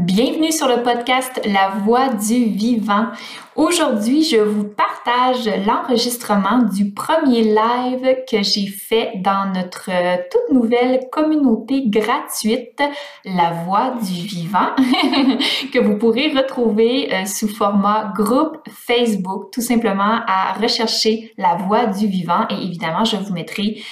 Bienvenue sur le podcast La Voix du Vivant. Aujourd'hui, je vous partage l'enregistrement du premier live que j'ai fait dans notre toute nouvelle communauté gratuite La Voix du Vivant que vous pourrez retrouver euh, sous format groupe Facebook, tout simplement à rechercher La Voix du Vivant et évidemment, je vous mettrai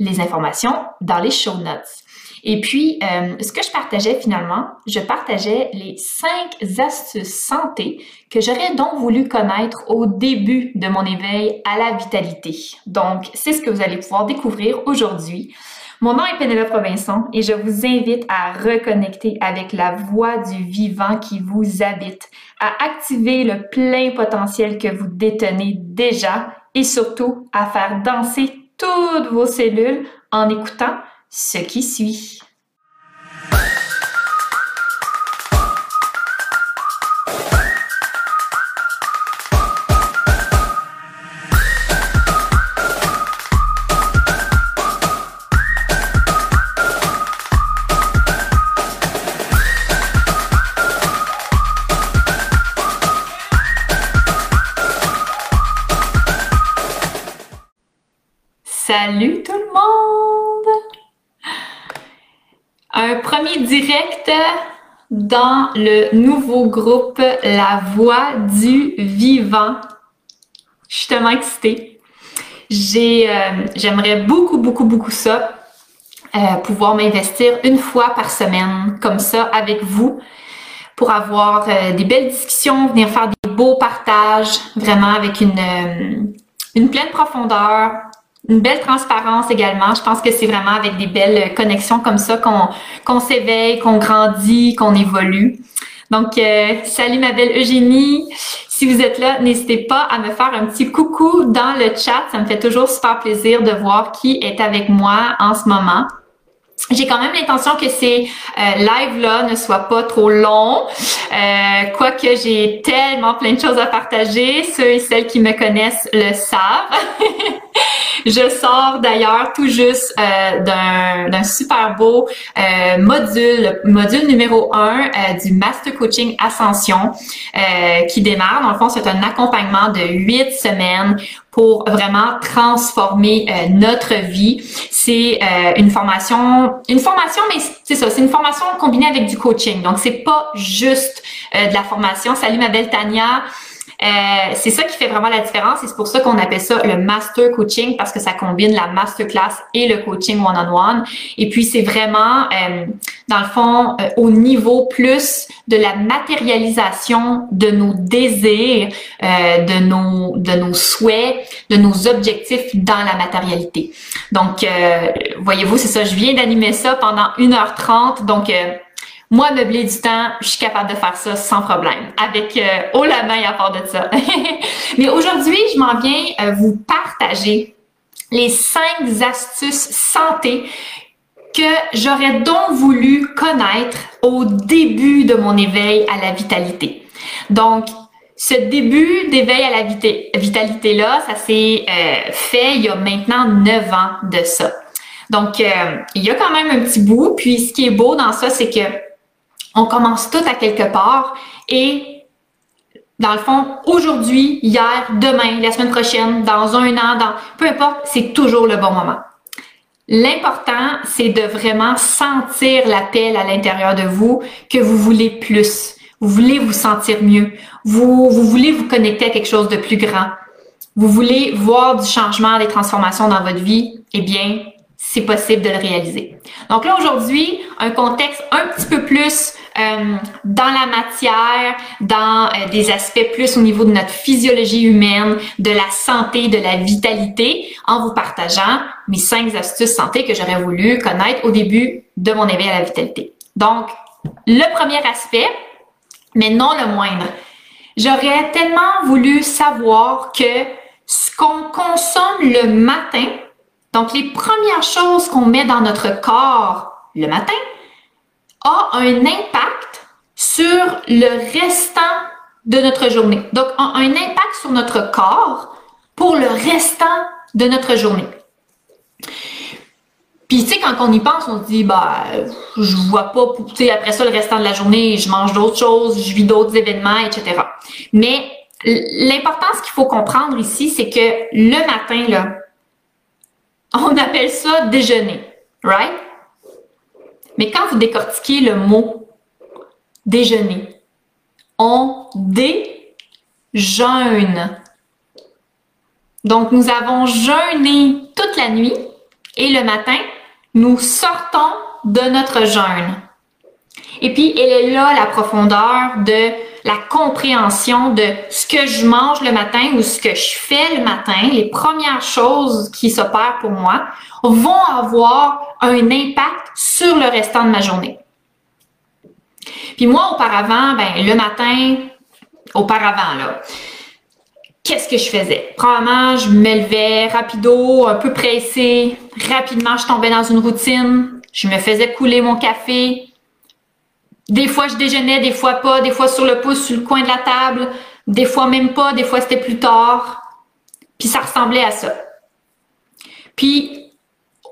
les informations dans les show notes. Et puis, euh, ce que je partageais finalement, je partageais les cinq astuces santé que j'aurais donc voulu connaître au début de mon éveil à la vitalité. Donc, c'est ce que vous allez pouvoir découvrir aujourd'hui. Mon nom est Pénélope Robinson et je vous invite à reconnecter avec la voix du vivant qui vous habite, à activer le plein potentiel que vous détenez déjà et surtout à faire danser toutes vos cellules en écoutant ce qui suit. Salut direct dans le nouveau groupe La Voix du Vivant. Je suis tellement excitée. Euh, j'aimerais beaucoup, beaucoup, beaucoup ça. Euh, pouvoir m'investir une fois par semaine comme ça avec vous pour avoir euh, des belles discussions, venir faire des beaux partages, vraiment avec une pleine profondeur, une belle transparence également. Je pense que c'est vraiment avec des belles connexions comme ça qu'on qu'on s'éveille, qu'on grandit, qu'on évolue. Donc, euh, salut ma belle Eugénie. Si vous êtes là, n'hésitez pas à me faire un petit coucou dans le chat. Ça me fait toujours super plaisir de voir qui est avec moi en ce moment. J'ai quand même l'intention que ces euh, lives-là ne soient pas trop longs, euh, quoique j'ai tellement plein de choses à partager. Ceux et celles qui me connaissent le savent. Je sors d'ailleurs tout juste euh, d'un super beau euh, module, module numéro 1 euh, du Master Coaching Ascension qui démarre. Dans le fond, c'est un accompagnement de huit semaines pour vraiment transformer notre vie. C'est une formation, une formation, mais c'est ça, c'est une formation combinée avec du coaching. Donc, c'est pas juste de la formation. Salut ma belle Tania. Euh, c'est ça qui fait vraiment la différence et c'est pour ça qu'on appelle ça le master coaching parce que ça combine la masterclass et le coaching one-on-one. Et puis c'est vraiment, euh, dans le fond, euh, au niveau plus de la matérialisation de nos désirs, de nos de nos souhaits, de nos objectifs dans la matérialité. Donc, voyez-vous, c'est ça. Je viens d'animer ça pendant 1h30. Donc moi, meubler du temps, je suis capable de faire ça sans problème, avec euh, haut la main à part de ça. Mais aujourd'hui, je m'en viens euh, vous partager les cinq astuces santé que j'aurais donc voulu connaître au début de mon éveil à la vitalité. Donc, ce début d'éveil à la vitalité-là, ça s'est euh, fait il y a maintenant neuf ans de ça. Donc, euh, il y a quand même un petit bout. Puis, ce qui est beau dans ça, c'est que on commence tout à quelque part et dans le fond, aujourd'hui, hier, demain, la semaine prochaine, dans un an, dans peu importe, c'est toujours le bon moment. L'important, c'est de vraiment sentir l'appel à l'intérieur de vous que vous voulez plus. Vous voulez vous sentir mieux. Vous, vous voulez vous connecter à quelque chose de plus grand. Vous voulez voir du changement, des transformations dans votre vie. Eh bien, c'est possible de le réaliser. Donc là, aujourd'hui, un contexte un petit peu plus euh, dans la matière, dans euh, des aspects plus au niveau de notre physiologie humaine, de la santé, de la vitalité, en vous partageant mes cinq astuces santé que j'aurais voulu connaître au début de mon éveil à la vitalité. Donc, le premier aspect, mais non le moindre, j'aurais tellement voulu savoir que ce qu'on consomme le matin, donc les premières choses qu'on met dans notre corps le matin, a un impact sur le restant de notre journée. Donc, a un impact sur notre corps pour le restant de notre journée. Puis, tu sais, quand on y pense, on se dit, bah, je vois pas, tu sais, après ça, le restant de la journée, je mange d'autres choses, je vis d'autres événements, etc. Mais l'importance qu'il faut comprendre ici, c'est que le matin, là, on appelle ça déjeuner, right? Mais quand vous décortiquez le mot déjeuner, on déjeune. Donc, nous avons jeûné toute la nuit et le matin, nous sortons de notre jeûne. Et puis, elle est là la profondeur de la compréhension de ce que je mange le matin ou ce que je fais le matin, les premières choses qui s'opèrent pour moi, vont avoir un impact sur le restant de ma journée. Puis moi, auparavant, ben, le matin, auparavant, là, qu'est-ce que je faisais? Probablement, je me levais rapido, un peu pressé. Rapidement, je tombais dans une routine. Je me faisais couler mon café. Des fois, je déjeunais, des fois pas. Des fois sur le pouce, sur le coin de la table. Des fois même pas. Des fois, c'était plus tard. Puis ça ressemblait à ça. Puis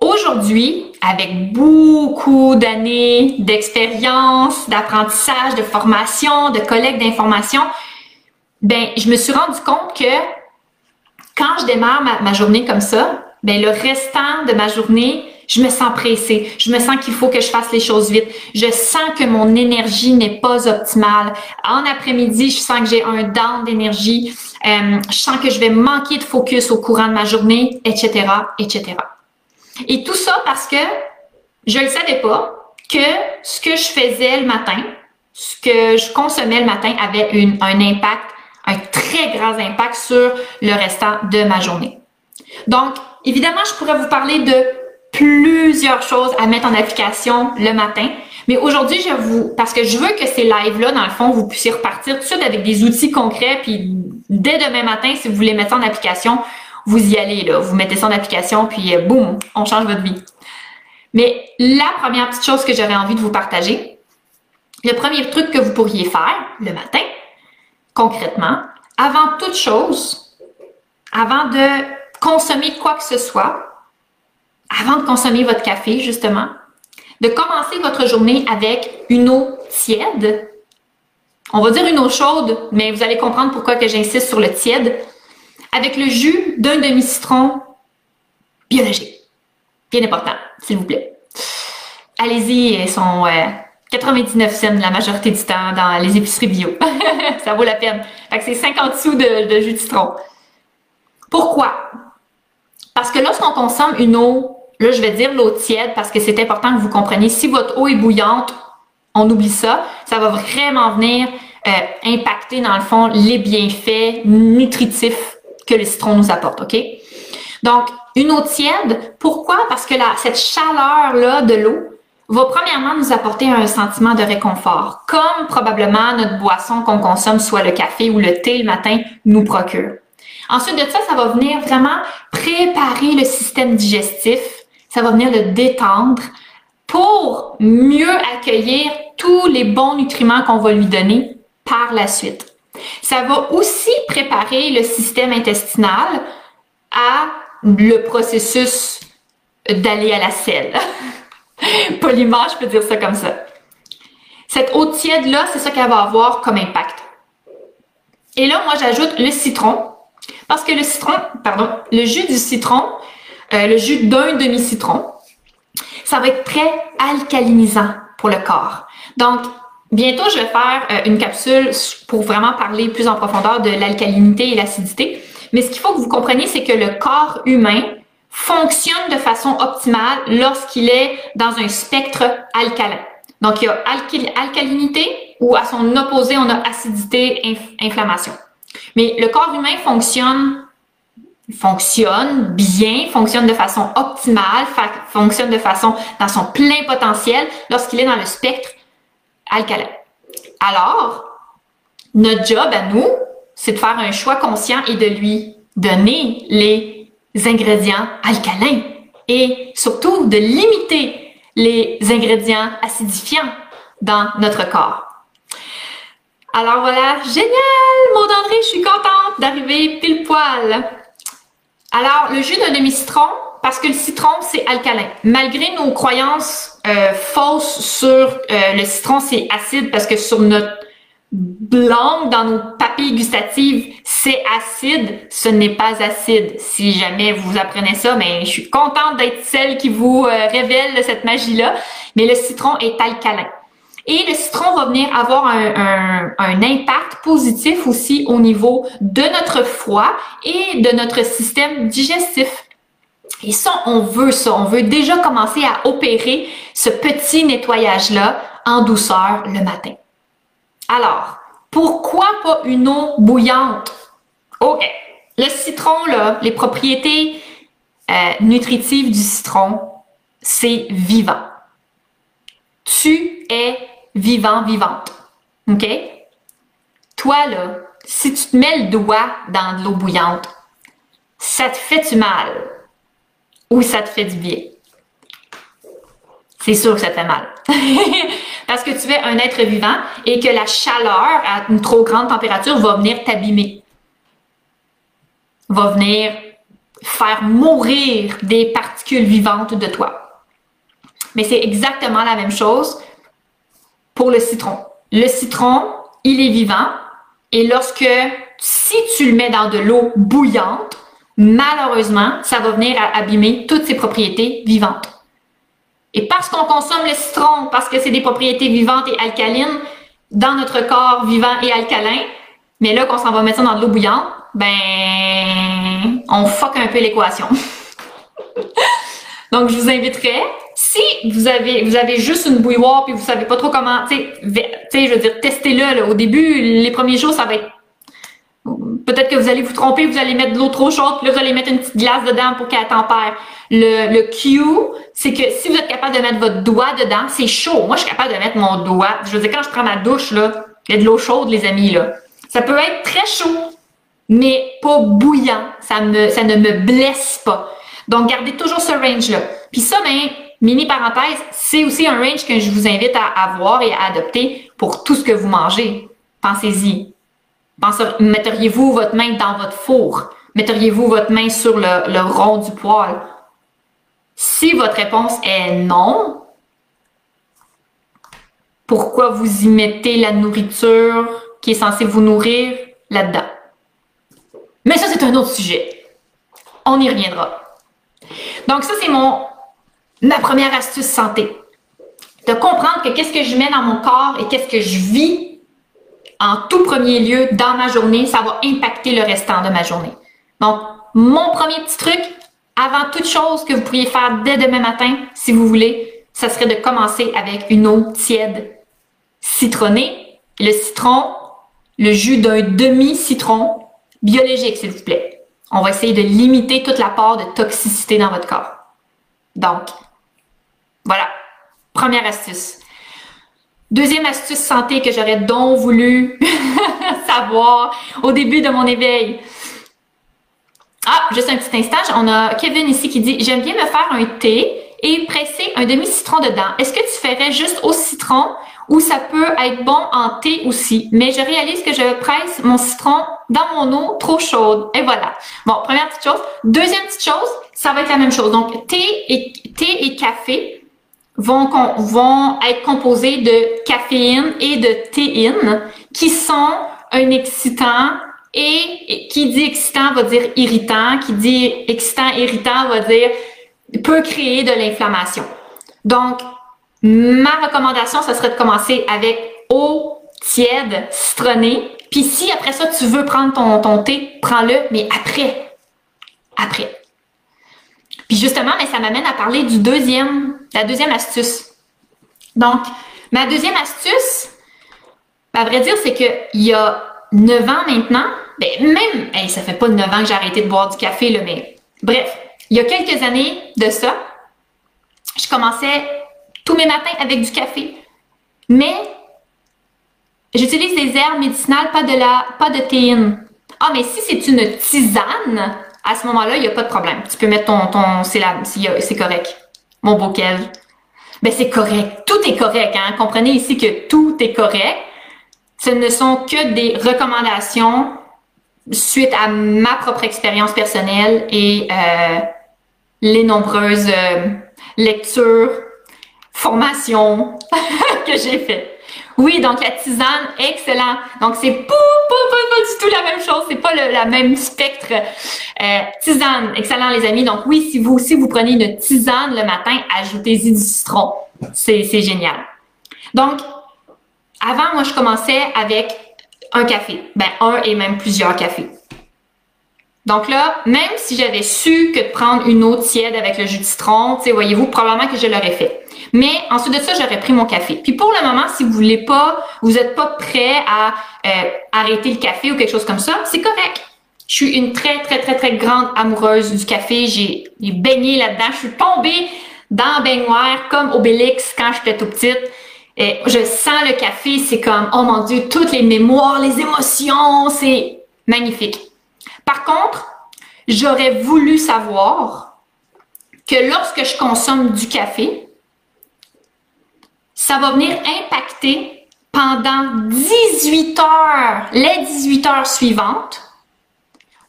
aujourd'hui, avec beaucoup d'années d'expérience, d'apprentissage, de formation, de collecte d'informations, ben, je me suis rendu compte que quand je démarre ma, journée comme ça, ben, le restant de ma journée, je me sens pressée. Je me sens qu'il faut que je fasse les choses vite. Je sens que mon énergie n'est pas optimale. En après-midi, je sens que j'ai un down d'énergie. Euh, je sens que je vais manquer de focus au courant de ma journée, etc., etc. Et tout ça parce que je ne savais pas que ce que je faisais le matin, ce que je consommais le matin avait une, un impact un très grand impact sur le restant de ma journée. Donc, évidemment, je pourrais vous parler de plusieurs choses à mettre en application le matin. Mais aujourd'hui, je vous, parce que je veux que ces lives-là, dans le fond, vous puissiez repartir tout de suite avec des outils concrets, puis dès demain matin, si vous voulez mettre ça en application, vous y allez, là. Vous mettez ça en application, puis euh, boum, on change votre vie. Mais la première petite chose que j'aurais envie de vous partager, le premier truc que vous pourriez faire le matin, concrètement, avant toute chose, avant de consommer quoi que ce soit, avant de consommer votre café, justement, de commencer votre journée avec une eau tiède. On va dire une eau chaude, mais vous allez comprendre pourquoi que j'insiste sur le tiède. Avec le jus d'un demi-citron biologique. Bien important, s'il vous plaît. Allez-y, elles sont euh, 99 cents la majorité du temps dans les épiceries bio. ça vaut la peine. Fait que c'est 50 sous de, jus de citron. Pourquoi? Parce que lorsqu'on consomme une eau, là je vais dire l'eau tiède parce que c'est important que vous compreniez, si votre eau est bouillante, on oublie ça, ça va vraiment venir euh, impacter dans le fond les bienfaits nutritifs que le citron nous apporte, OK? Donc, une eau tiède, pourquoi? Parce que cette chaleur-là de l'eau, va premièrement nous apporter un sentiment de réconfort, comme probablement notre boisson qu'on consomme, soit le café ou le thé le matin, nous procure. Ensuite de ça, ça va venir vraiment préparer le système digestif, ça va venir le détendre pour mieux accueillir tous les bons nutriments qu'on va lui donner par la suite. Ça va aussi préparer le système intestinal à le processus d'aller à la selle. Poliment, je peux dire ça comme ça. Cette eau tiède-là, c'est ça qu'elle va avoir comme impact. Et là, moi, j'ajoute le citron. Parce que le citron, pardon, le jus du citron, euh, le jus d'un demi-citron, ça va être très alcalinisant pour le corps. Donc, bientôt, je vais faire euh, une capsule pour vraiment parler plus en profondeur de l'alcalinité et l'acidité. Mais ce qu'il faut que vous compreniez, c'est que le corps humain fonctionne de façon optimale lorsqu'il est dans un spectre alcalin. Donc, il y a alcalinité ou à son opposé, on a acidité, inflammation. Mais le corps humain fonctionne fonctionne bien, fonctionne de façon optimale, fonctionne de façon dans son plein potentiel lorsqu'il est dans le spectre alcalin. Alors, notre job à nous, c'est de faire un choix conscient et de lui donner les ingrédients alcalins et surtout de limiter les ingrédients acidifiants dans notre corps. Alors voilà, génial, Maud André, je suis contente d'arriver pile poil. Alors, le jus d'un demi-citron, parce que le citron, c'est alcalin. Malgré nos croyances euh, fausses sur euh, le citron, c'est acide parce que sur notre langue, dans nos papilles gustatives, c'est acide. Ce n'est pas acide. Si jamais vous apprenez ça, mais je suis contente d'être celle qui vous euh, révèle cette magie-là. Mais le citron est alcalin. Et le citron va venir avoir un, impact positif aussi au niveau de notre foie et de notre système digestif. Et ça, on veut ça. On veut déjà commencer à opérer ce petit nettoyage-là en douceur le matin. Alors, pourquoi pas une eau bouillante? OK. Le citron, là, les propriétés euh, nutritives du citron, c'est vivant. Tu es vivant, vivante. OK? Toi, là, si tu te mets le doigt dans de l'eau bouillante, ça te fait du mal ou ça te fait du bien? C'est sûr que ça te fait mal. Parce que tu es un être vivant et que la chaleur à une trop grande température va venir t'abîmer. Va venir faire mourir des particules vivantes de toi. Mais c'est exactement la même chose pour le citron. Le citron, il est vivant et lorsque, si tu le mets dans de l'eau bouillante, malheureusement, ça va venir abîmer toutes ses propriétés vivantes. Et parce qu'on consomme le citron, parce que c'est des propriétés vivantes et alcalines dans notre corps vivant et alcalin, mais là qu'on s'en va mettre ça dans de l'eau bouillante, ben on fuck un peu l'équation. Donc je vous inviterai, si vous avez vous avez juste une bouilloire puis vous savez pas trop comment, tu sais, je veux dire, testez-le. Au début, les premiers jours, ça va être Peut-être que vous allez vous tromper, vous allez mettre de l'eau trop chaude, puis là, vous allez mettre une petite glace dedans pour qu'elle tempère. Le, le Q, c'est que si vous êtes capable de mettre votre doigt dedans, c'est chaud. Moi, je suis capable de mettre mon doigt. Je veux dire, quand je prends ma douche, là, il y a de l'eau chaude, les amis, là. Ça peut être très chaud, mais pas bouillant. Ça, me, ça ne me blesse pas. Donc, gardez toujours ce range-là. Puis ça, ben, mini parenthèse, c'est aussi un range que je vous invite à avoir et à adopter pour tout ce que vous mangez. Pensez-y. Metteriez-vous votre main dans votre four? Metteriez-vous votre main sur le, le rond du poêle? Si votre réponse est non, pourquoi vous y mettez la nourriture qui est censée vous nourrir là-dedans? Mais ça, c'est un autre sujet. On y reviendra. Donc ça, c'est mon ma première astuce santé. De comprendre que qu'est-ce que je mets dans mon corps et qu'est-ce que je vis en tout premier lieu dans ma journée, ça va impacter le restant de ma journée. Donc, mon premier petit truc, avant toute chose que vous pourriez faire dès demain matin, si vous voulez, ça serait de commencer avec une eau tiède citronnée. Le citron, le jus d'un demi-citron biologique, s'il vous plaît. On va essayer de limiter toute la part de toxicité dans votre corps. Donc, voilà. Première astuce. Deuxième astuce santé que j'aurais donc voulu savoir au début de mon éveil. Ah, juste un petit instant, on a Kevin ici qui dit J'aime bien me faire un thé et presser un demi-citron dedans. Est-ce que tu ferais juste au citron ou ça peut être bon en thé aussi? Mais je réalise que je presse mon citron dans mon eau trop chaude. Et voilà. Bon, première petite chose. Deuxième petite chose, ça va être la même chose. Donc, thé et, thé et café vont, vont être composés de caféine et de théine, qui sont un excitant et qui dit excitant va dire irritant, qui dit excitant, irritant va dire peut créer de l'inflammation. Donc, ma recommandation, ce serait de commencer avec eau tiède, citronnée. Puis si après ça, tu veux prendre ton, ton thé, prends-le, mais après. Après. Puis justement, mais ça m'amène à parler du deuxième, la deuxième astuce. Donc, ma deuxième astuce, à vrai dire, c'est qu'il y a 9 ans maintenant, ben même, hey, ça fait pas 9 ans que j'ai arrêté de boire du café, là, mais bref, il y a quelques années de ça, je commençais tous mes matins avec du café. Mais j'utilise des herbes médicinales, pas de la, pas de théine. Ah, mais si c'est une tisane, à ce moment-là, il n'y a pas de problème. Tu peux mettre ton, ton c'est correct. Mon beau Kev. Ben, c'est correct. Tout est correct, hein. Comprenez ici que tout est correct. Ce ne sont que des recommandations suite à ma propre expérience personnelle et euh, les nombreuses euh, lectures, formations que j'ai faites. Oui, donc la tisane, excellent. Donc c'est pas, pas, du tout la même chose, c'est pas le même spectre. Euh, tisane, excellent les amis. Donc oui, si vous aussi vous prenez une tisane le matin, ajoutez-y du citron. C'est génial. Donc, avant, moi, je commençais avec un café. Ben, un et même plusieurs cafés. Donc là, même si j'avais su que de prendre une eau tiède avec le jus de citron, voyez-vous, probablement que je l'aurais fait. Mais ensuite de ça, j'aurais pris mon café. Puis pour le moment, si vous voulez pas, vous êtes pas prêt à euh, arrêter le café ou quelque chose comme ça, c'est correct. Je suis une très, très, très, très grande amoureuse du café. J'ai baigné là-dedans. Je suis tombée dans la baignoire comme Obélix quand j'étais tout petite. Et je sens le café, c'est comme, oh mon Dieu, toutes les mémoires, les émotions, c'est magnifique. Par contre, j'aurais voulu savoir que lorsque je consomme du café, ça va venir impacter pendant 18 heures, les 18 heures suivantes,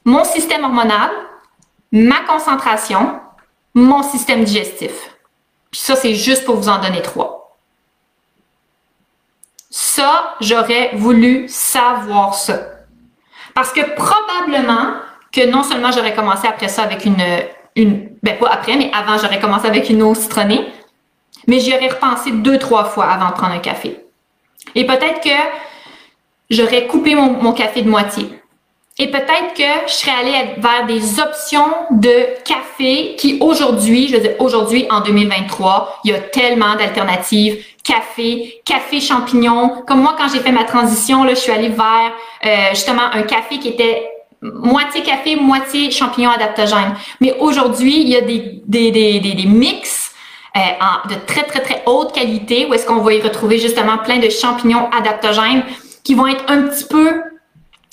mon système hormonal, ma concentration, mon système digestif. Puis ça, c'est juste pour vous en donner trois. Ça, j'aurais voulu savoir ça. Parce que probablement que non seulement j'aurais commencé après ça avec une, une, ben pas après, mais avant, j'aurais commencé avec une eau citronnée, mais j'y aurais repensé deux, trois fois avant de prendre un café. Et peut-être que j'aurais coupé mon, mon café de moitié. Et peut-être que je serais allée vers des options de café qui aujourd'hui, je veux dire aujourd'hui en 2023, il y a tellement d'alternatives. Café, café champignon. Comme moi, quand j'ai fait ma transition, là, je suis allée vers euh, justement un café qui était moitié café, moitié champignon adaptogène. Mais aujourd'hui, il y a des, des, des, des, des mix euh, en, de très, très, très haute qualité où est-ce qu'on va y retrouver justement plein de champignons adaptogènes qui vont être un petit peu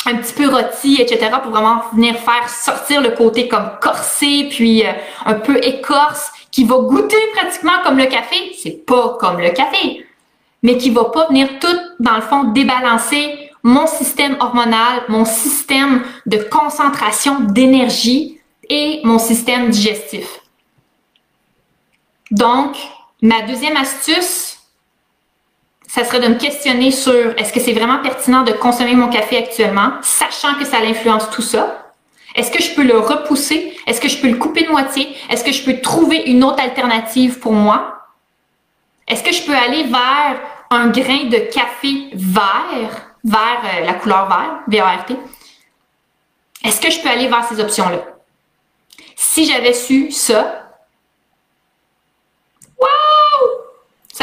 un petit peu rôti, etc., pour vraiment venir faire sortir le côté comme corsé, puis euh, un peu écorce, qui va goûter pratiquement comme le café. C'est pas comme le café, mais qui va pas venir tout, dans le fond, débalancer mon système hormonal, mon système de concentration d'énergie et mon système digestif. Donc, ma deuxième astuce, ça serait de me questionner sur est-ce que c'est vraiment pertinent de consommer mon café actuellement, sachant que ça influence tout ça. Est-ce que je peux le repousser? Est-ce que je peux le couper de moitié? Est-ce que je peux trouver une autre alternative pour moi? Est-ce que je peux aller vers un grain de café vert, vers euh, la couleur vert, V-A-R-T? Est-ce que je peux aller vers ces options-là? Si j'avais su ça,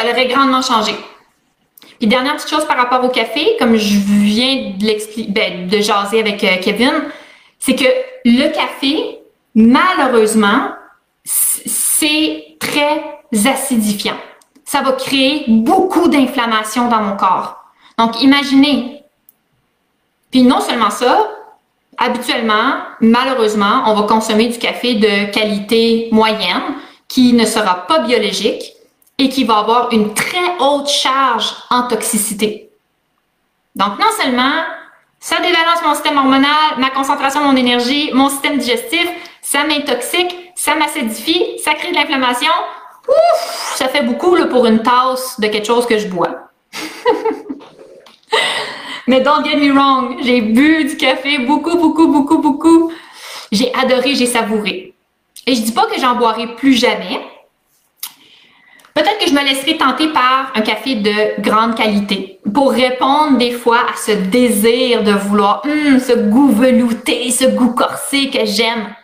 Aurait grandement changé. Puis dernière petite chose par rapport au café, comme je viens de l'expliquer, ben, de jaser avec euh, Kevin, c'est que le café, malheureusement, c'est très acidifiant. Ça va créer beaucoup d'inflammation dans mon corps. Donc, imaginez. Puis non seulement ça, habituellement, malheureusement, on va consommer du café de qualité moyenne qui ne sera pas biologique et qui va avoir une très haute charge en toxicité. Donc, non seulement ça débalance mon système hormonal, ma concentration, mon énergie, mon système digestif, ça m'intoxique, ça m'acidifie, ça crée de l'inflammation. Ouf, ça fait beaucoup là, pour une tasse de quelque chose que je bois. Mais don't get me wrong, j'ai bu du café beaucoup, beaucoup, beaucoup, beaucoup. J'ai adoré, j'ai savouré. Et je dis pas que j'en boirai plus jamais, Peut-être que je me laisserai tenter par un café de grande qualité pour répondre des fois à ce désir de vouloir hum, ce goût velouté, ce goût corsé que j'aime.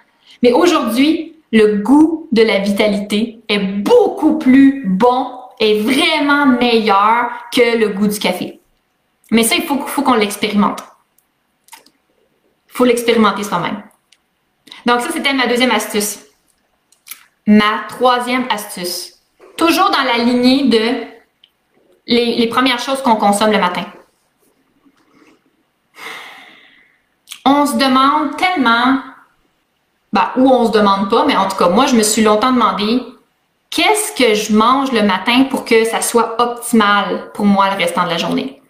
Mais aujourd'hui, le goût de la vitalité est beaucoup plus bon et vraiment meilleur que le goût du café. Mais ça, il faut, faut qu'on l'expérimente. Il faut l'expérimenter soi-même. Donc ça, c'était ma deuxième astuce. Ma troisième astuce toujours dans la lignée de les, premières choses qu'on consomme le matin. On se demande tellement, bah, ou on se demande pas, mais en tout cas, moi, je me suis longtemps demandé qu'est-ce que je mange le matin pour que ça soit optimal pour moi le restant de la journée?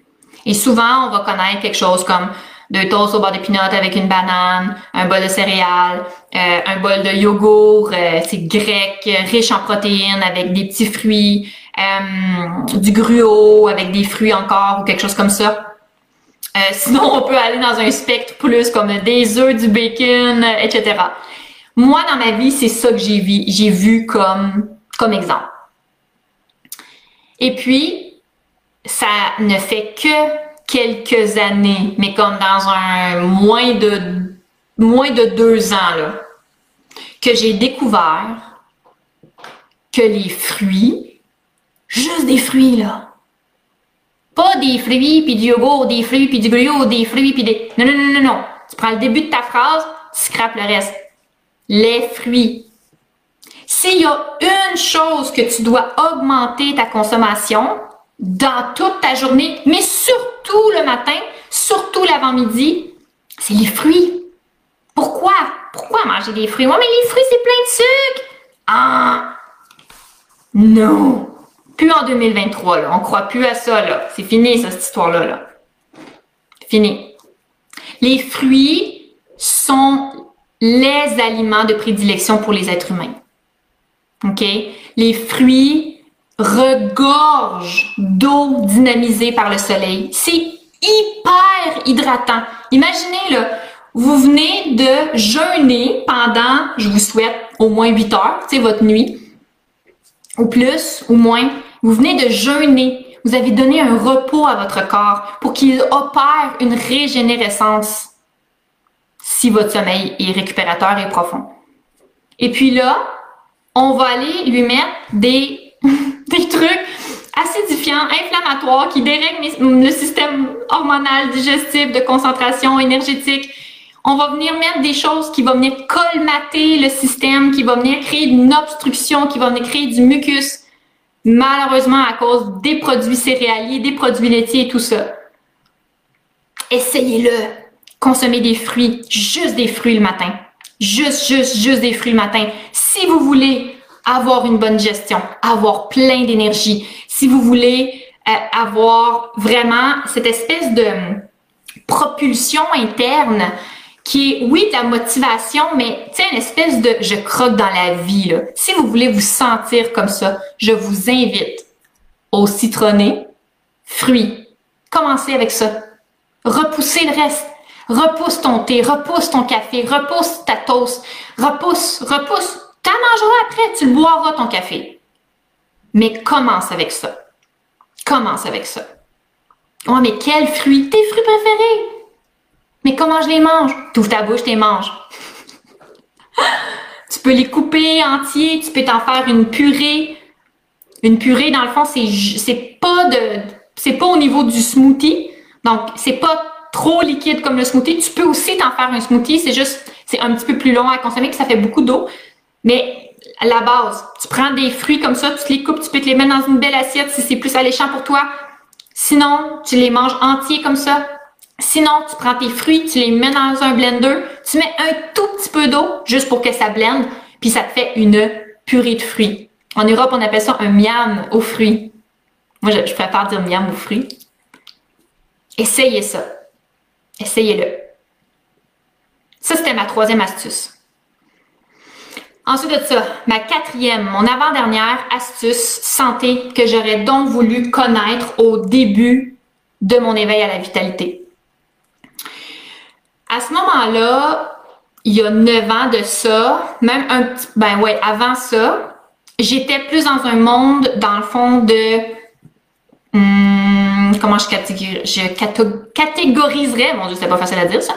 Et souvent, on va connaître quelque chose comme deux toasts au beurre de pinot avec une banane, un bol de céréales, euh, un bol de yogourt, euh, c'est grec, riche en protéines avec des petits fruits, euh, du gruau avec des fruits encore ou quelque chose comme ça. sinon, on peut aller dans un spectre plus comme des œufs, du bacon, etc. Moi, dans ma vie, c'est ça que j'ai vu, j'ai vu comme, comme exemple. Et puis, ça ne fait que quelques années, mais comme dans un moins de moins de deux ans, là, que j'ai découvert que les fruits, juste des fruits, là, pas des fruits, puis du yogourt, des fruits, puis du gruau, des fruits, puis des... Non, non, non, non, non. Tu prends le début de ta phrase, tu scrapes le reste. Les fruits. S'il y a une chose que tu dois augmenter ta consommation, dans toute ta journée, mais surtout le matin, surtout l'avant-midi, c'est les fruits. Pourquoi? Pourquoi manger des fruits? Moi, mais les fruits, c'est plein de sucre. Ah! Non! Plus en 2023, là. On croit plus à ça, là. C'est fini, cette histoire-là, là. Fini. Les fruits sont les aliments de prédilection pour les êtres humains. OK? Les fruits regorge d'eau dynamisée par le soleil. C'est hyper hydratant. Imaginez, là, vous venez de jeûner pendant, je vous souhaite, au moins 8 heures, c'est votre nuit, ou plus, ou moins. Vous venez de jeûner. Vous avez donné un repos à votre corps pour qu'il opère une régénérescence si votre sommeil est récupérateur et profond. Et puis là, on va aller lui mettre des des trucs acidifiants, inflammatoires qui dérèglent le système hormonal, digestif, de concentration énergétique. On va venir mettre des choses qui vont venir colmater le système, qui vont venir créer une obstruction, qui vont venir créer du mucus. Malheureusement, à cause des produits céréaliers, des produits laitiers et tout ça. Essayez-le. Consommez des fruits, juste des fruits le matin. Juste, juste, juste des fruits le matin. Si vous voulez avoir une bonne gestion, avoir plein d'énergie, si vous voulez euh, avoir vraiment cette espèce de propulsion interne qui est, oui, de la motivation, mais tu une espèce de je croque dans la vie. Si vous voulez vous sentir comme ça, je vous invite au citronné, fruits. Commencez avec ça. Repoussez le reste. Repousse ton thé, repousse ton café, repousse ta toast, repousse, repousse. T'en mangeras après, tu le boiras ton café. Mais commence avec ça. Commence avec ça. Oh, mais quels fruits? Tes fruits préférés? Mais comment je les mange? T'ouvres ta bouche, les manges. tu peux les couper entiers, tu peux t'en faire une purée. Une purée, dans le fond, c'est, pas de, c'est pas au niveau du smoothie. Donc, c'est pas trop liquide comme le smoothie. Tu peux aussi t'en faire un smoothie. C'est juste, c'est un petit peu plus long à consommer, que ça fait beaucoup d'eau. Mais à la base, tu prends des fruits comme ça, tu les coupes, tu peux te les mettre dans une belle assiette si c'est plus alléchant pour toi. Sinon, tu les manges entiers comme ça. Sinon, tu prends tes fruits, tu les mets dans un blender, tu mets un tout petit peu d'eau juste pour que ça blende, puis ça te fait une purée de fruits. En Europe, on appelle ça un miam aux fruits. Moi, je, je préfère dire miam aux fruits. Essayez ça. Essayez-le. Ça, c'était ma troisième astuce. Ensuite de ça, ma quatrième, mon avant-dernière astuce santé que j'aurais donc voulu connaître au début de mon éveil à la vitalité. À ce moment-là, il y a neuf ans de ça, même un petit, ben ouais, avant ça, j'étais plus dans un monde, dans le fond, de, hum, comment je, catégoriserais, mon dieu, c'est pas facile à dire ça,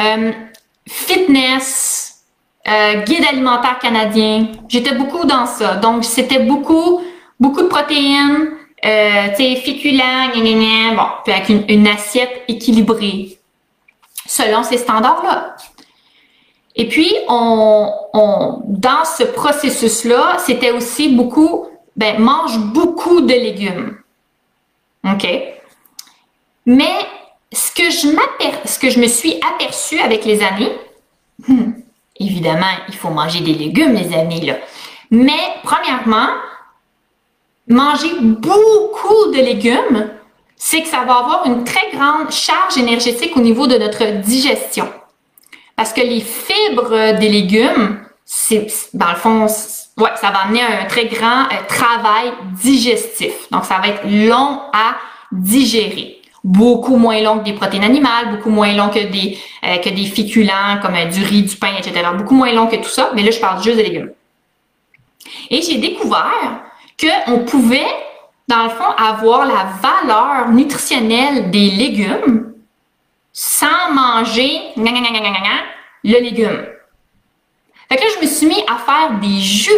euh, fitness, euh, guide alimentaire canadien. J'étais beaucoup dans ça. Donc, c'était beaucoup, beaucoup de protéines, euh, tu sais, féculents, bon, puis avec une, assiette équilibrée, selon ces standards-là. Et puis, on, on, dans ce processus-là, c'était aussi beaucoup, ben, mange beaucoup de légumes. OK? Mais ce que je, ce que je me suis aperçue avec les années, hmm, Évidemment, il faut manger des légumes, les amis, là. Mais, premièrement, manger beaucoup de légumes c'est que ça va avoir une très grande charge énergétique au niveau de notre digestion. Parce que les fibres des légumes, c'est, dans le fond, ouais, ça va amener un très grand euh, travail digestif. Donc, ça va être long à digérer. Beaucoup moins long que des protéines animales, beaucoup moins long que des, euh, que des féculents comme euh, du riz, du pain, etc. Beaucoup moins long que tout ça. Mais là, je parle juste des légumes. Et j'ai découvert qu'on pouvait, dans le fond, avoir la valeur nutritionnelle des légumes sans manger le légume. Fait que là, je me suis mis à faire des jus,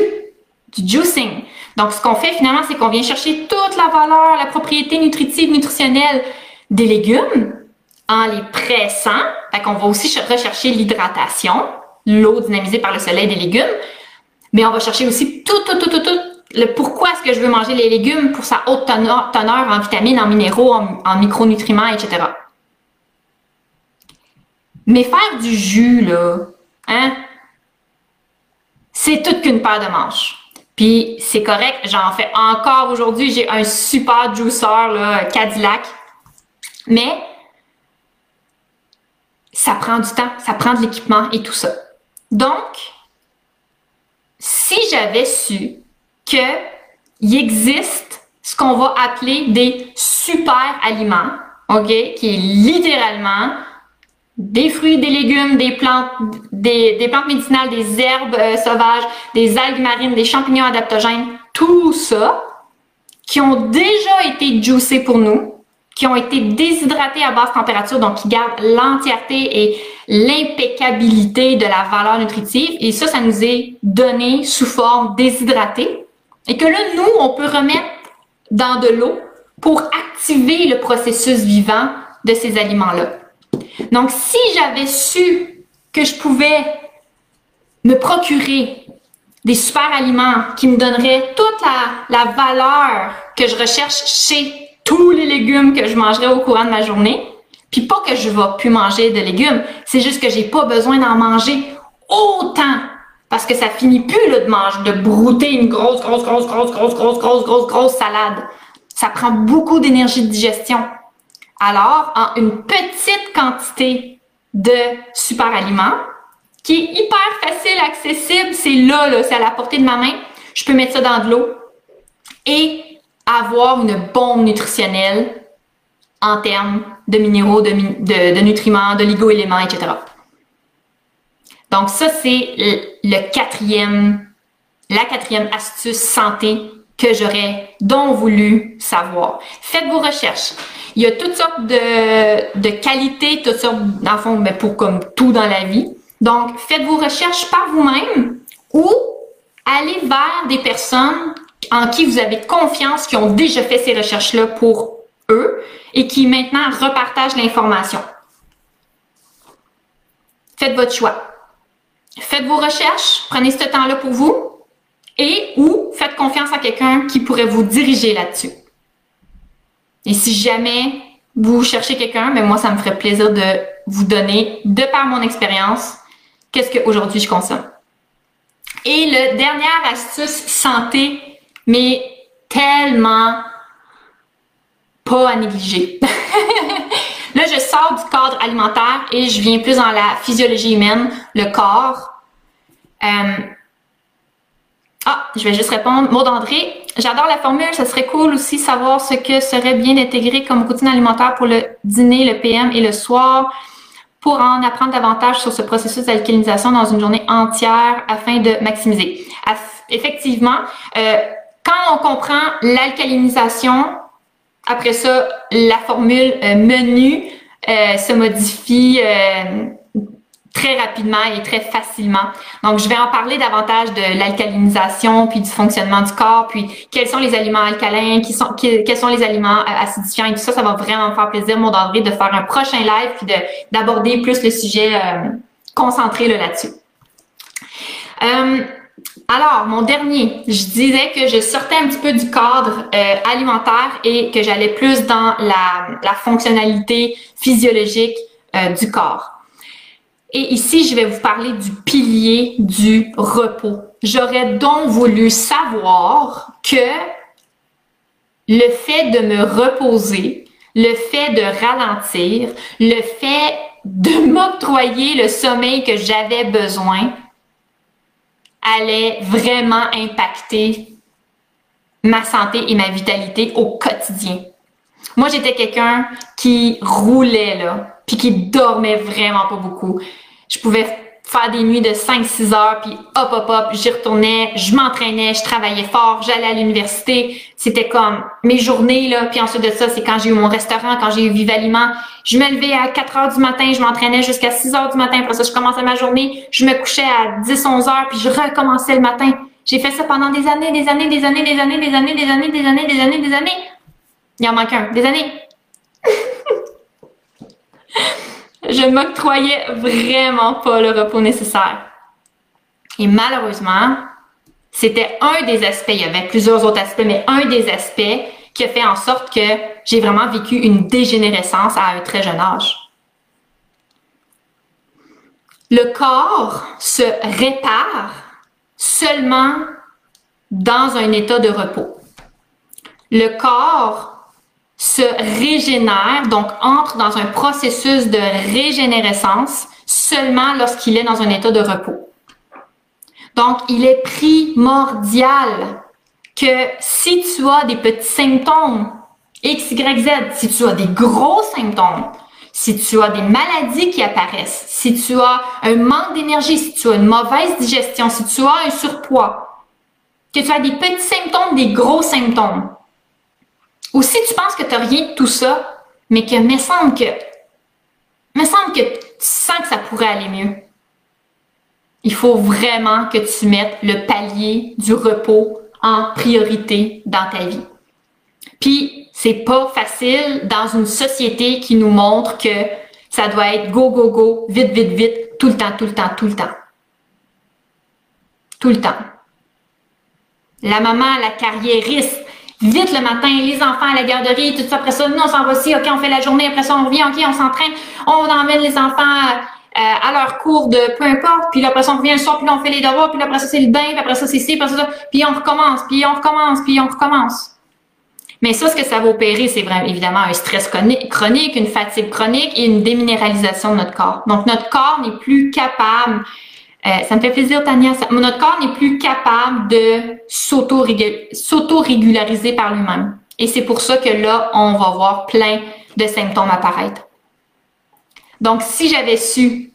du juicing. Donc, ce qu'on fait finalement, c'est qu'on vient chercher toute la valeur, la propriété nutritive, nutritionnelle des légumes en les pressant. Fait qu'on va aussi rechercher l'hydratation, l'eau dynamisée par le soleil des légumes. Mais on va chercher aussi tout, tout, tout, tout, tout le pourquoi est-ce que je veux manger les légumes pour sa haute teneur, en vitamines, en minéraux, en, en micronutriments, etc. Mais faire du jus, là, hein, c'est toute qu'une paire de manches. Puis c'est correct, j'en fais encore aujourd'hui. J'ai un super juicer là, Cadillac. Mais ça prend du temps, ça prend de l'équipement et tout ça. Donc, si j'avais su qu'il existe ce qu'on va appeler des super aliments, OK, qui est littéralement des fruits, des légumes, des plantes, des, plantes médicinales, des herbes euh, sauvages, des algues marines, des champignons adaptogènes, tout ça, qui ont déjà été juicés pour nous, qui ont été déshydratés à basse température, donc qui gardent l'entièreté et l'impeccabilité de la valeur nutritive. Et ça, ça nous est donné sous forme déshydratée. Et que là, nous, on peut remettre dans de l'eau pour activer le processus vivant de ces aliments-là. Donc, si j'avais su que je pouvais me procurer des super aliments qui me donneraient toute la, valeur que je recherche chez tous les légumes que je mangerais au courant de ma journée, puis pas que je vais plus manger de légumes, c'est juste que j'ai pas besoin d'en manger autant parce que ça finit plus là, de manger, de brouter une grosse, grosse, grosse, grosse, grosse, grosse, grosse, grosse, grosse salade. Ça prend beaucoup d'énergie de digestion. Alors, en une petite quantité de super aliments, qui est hyper facile, accessible, c'est là, là c'est à la portée de ma main, je peux mettre ça dans de l'eau et avoir une bombe nutritionnelle en termes de minéraux, de, de, de nutriments, de ligo-éléments, etc. Donc ça, c'est la quatrième astuce santé que j'aurais donc voulu savoir. Faites vos recherches. Il y a toutes sortes de, qualités, toutes sortes, dans le fond, mais pour comme tout dans la vie. Donc, faites vos recherches par vous-même ou allez vers des personnes en qui vous avez confiance, qui ont déjà fait ces recherches-là pour eux et qui maintenant repartagent l'information. Faites votre choix. Faites vos recherches, prenez ce temps-là pour vous et ou faites confiance à quelqu'un qui pourrait vous diriger là-dessus. Et si jamais vous cherchez quelqu'un, mais ben moi, ça me ferait plaisir de vous donner, de par mon expérience, qu'est-ce qu'aujourd'hui je consomme. Et le dernière astuce santé, mais tellement pas à négliger. Là, je sors du cadre alimentaire et je viens plus dans la physiologie humaine, le corps. Euh, ah, je vais juste répondre. Maud André, j'adore la formule. Ça serait cool aussi savoir ce que serait bien intégré comme routine alimentaire pour le dîner, le PM et le soir pour en apprendre davantage sur ce processus d'alcalinisation dans une journée entière afin de maximiser. Effectivement, euh, quand on comprend l'alcalinisation, après ça, la formule euh, menu euh, se modifie très rapidement et très facilement. Donc, je vais en parler davantage de l'alcalinisation, puis du fonctionnement du corps, puis quels sont les aliments alcalins, quels sont les aliments euh, acidifiants et tout ça. Ça va vraiment me faire plaisir, mon André, de faire un prochain live puis d'aborder plus le sujet euh, concentré là-dessus. Euh, alors, mon dernier, je disais que je sortais un petit peu du cadre alimentaire et que j'allais plus dans la, fonctionnalité physiologique du corps. Et ici, je vais vous parler du pilier du repos. J'aurais donc voulu savoir que le fait de me reposer, le fait de ralentir, le fait de m'octroyer le sommeil que j'avais besoin allait vraiment impacter ma santé et ma vitalité au quotidien. Moi, j'étais quelqu'un qui roulait là, puis qui dormait vraiment pas beaucoup. Je pouvais faire des nuits de 5-6 heures, puis hop, hop, hop, j'y retournais, je m'entraînais, je travaillais fort, j'allais à l'université. C'était comme mes journées, là. Puis ensuite de ça, c'est quand j'ai eu mon restaurant, quand j'ai eu Vive Aliment. Je me levais à 4 heures du matin, je m'entraînais jusqu'à 6 heures du matin. Après ça, je commençais ma journée. Je me couchais à 10, 11 heures, puis je recommençais le matin. J'ai fait ça pendant des années, des années, des années, des années, des années, des années, des années, des années, des années. Il en manque un. Des années. je ne m'octroyais vraiment pas le repos nécessaire. Et malheureusement, c'était un des aspects, il y avait plusieurs autres aspects, mais un des aspects qui a fait en sorte que j'ai vraiment vécu une dégénérescence à un très jeune âge. Le corps se répare seulement dans un état de repos. Le corps se régénère, donc entre dans un processus de régénérescence seulement lorsqu'il est dans un état de repos. Donc, il est primordial que si tu as des petits symptômes, X, Y, Z, si tu as des gros symptômes, si tu as des maladies qui apparaissent, si tu as un manque d'énergie, si tu as une mauvaise digestion, si tu as un surpoids, que tu as des petits symptômes, des gros symptômes, ou si tu penses que tu n'as rien de tout ça, mais que me semble que me semble que tu sens que ça pourrait aller mieux. Il faut vraiment que tu mettes le palier du repos en priorité dans ta vie. Puis c'est pas facile dans une société qui nous montre que ça doit être go go go, vite vite vite, tout le temps, tout le temps, tout le temps. Tout le temps. La maman, la carriériste, vite le matin, les enfants à la garderie, tout ça. Après ça, nous, on s'en va aussi. OK, on fait la journée. Après ça, on revient. OK, on s'entraîne. On emmène les enfants euh, à leur cours de peu importe. Puis après ça, on revient le soir. Puis là, on fait les devoirs. Puis après ça, c'est le bain. Puis après ça, c'est ci. Puis après ça, puis on recommence. Puis on recommence. Puis on recommence. Mais ça, ce que ça va opérer, c'est vraiment évidemment un stress chronique, une fatigue chronique et une déminéralisation de notre corps. Donc, notre corps n'est plus capable euh, ça me fait plaisir, Tania. notre corps n'est plus capable de s'auto-régulariser par lui-même. Et c'est pour ça que là, on va voir plein de symptômes apparaître. Donc, si j'avais su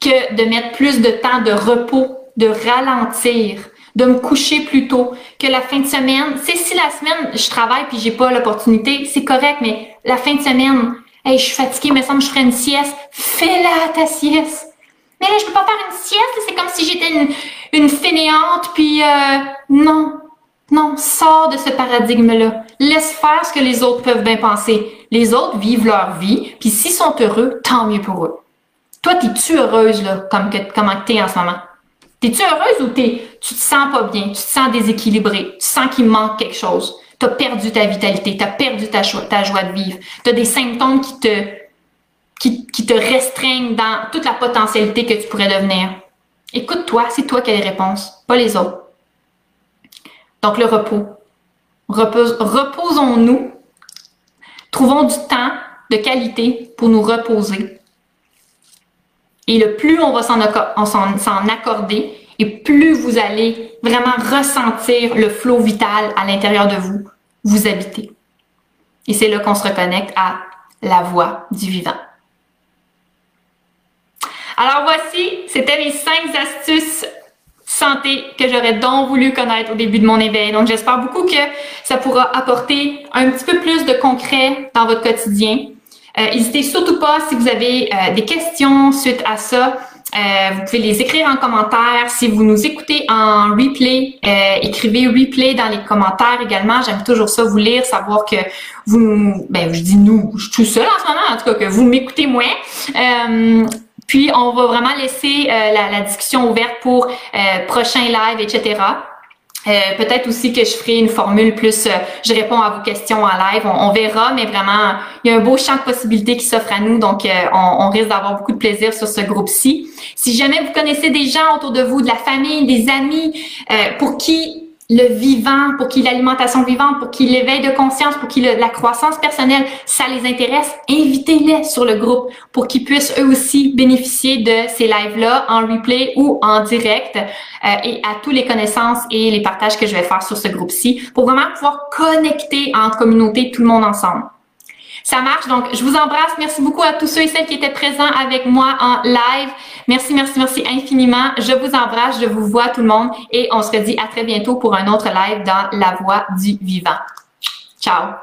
que de mettre plus de temps de repos, de ralentir, de me coucher plus tôt, que la fin de semaine, c'est si la semaine je travaille puis j'ai pas l'opportunité, c'est correct, mais la fin de semaine, hey, je suis fatiguée, mais ça me je ferais une sieste, fais-la ta sieste. Je peux pas faire une sieste, c'est comme si j'étais une, une fainéante, puis euh, non, non, sors de ce paradigme-là. Laisse faire ce que les autres peuvent bien penser. Les autres vivent leur vie, puis s'ils sont heureux, tant mieux pour eux. Toi, t'es-tu heureuse, là, comme que, t'es en ce moment? T'es-tu heureuse ou t'es, tu te sens pas bien, tu te sens déséquilibré, tu sens qu'il manque quelque chose, t'as perdu ta vitalité, t'as perdu ta, ta joie de vivre, t'as des symptômes qui te, qui, te restreignent dans toute la potentialité que tu pourrais devenir. Écoute-toi, c'est toi qui as les réponses, pas les autres. Donc, le repos. reposons-nous. Trouvons du temps de qualité pour nous reposer. Et le plus on va s'en accorder, et plus vous allez vraiment ressentir le flot vital à l'intérieur de vous, vous habitez. Et c'est là qu'on se reconnecte à la voix du vivant. Alors voici, c'était mes cinq astuces santé que j'aurais donc voulu connaître au début de mon éveil. Donc j'espère beaucoup que ça pourra apporter un petit peu plus de concret dans votre quotidien. Euh, n'hésitez surtout pas si vous avez euh, des questions suite à ça. Euh, vous pouvez les écrire en commentaire. Si vous nous écoutez en replay, écrivez replay dans les commentaires également. J'aime toujours ça, vous lire, savoir que vous, ben je dis nous, je suis tout seul en ce moment, en tout cas que vous m'écoutez moins. Puis, on va vraiment laisser euh, la, discussion ouverte pour euh, prochains lives, etc. Euh, peut-être aussi que je ferai une formule plus, je réponds à vos questions en live. On, verra, mais vraiment, il y a un beau champ de possibilités qui s'offre à nous, donc on, risque d'avoir beaucoup de plaisir sur ce groupe-ci. Si jamais vous connaissez des gens autour de vous, de la famille, des amis, pour qui le vivant, pour qui l'alimentation vivante, pour qui l'éveil de conscience, pour qui la croissance personnelle, ça les intéresse, invitez-les sur le groupe pour qu'ils puissent eux aussi bénéficier de ces lives-là en replay ou en direct euh, et à tous les connaissances et les partages que je vais faire sur ce groupe-ci pour vraiment pouvoir connecter en communauté tout le monde ensemble. Ça marche. Donc, je vous embrasse. Merci beaucoup à tous ceux et celles qui étaient présents avec moi en live. Merci, merci, merci infiniment. Je vous embrasse. Je vous vois tout le monde et on se redit à très bientôt pour un autre live dans La Voix du Vivant. Ciao.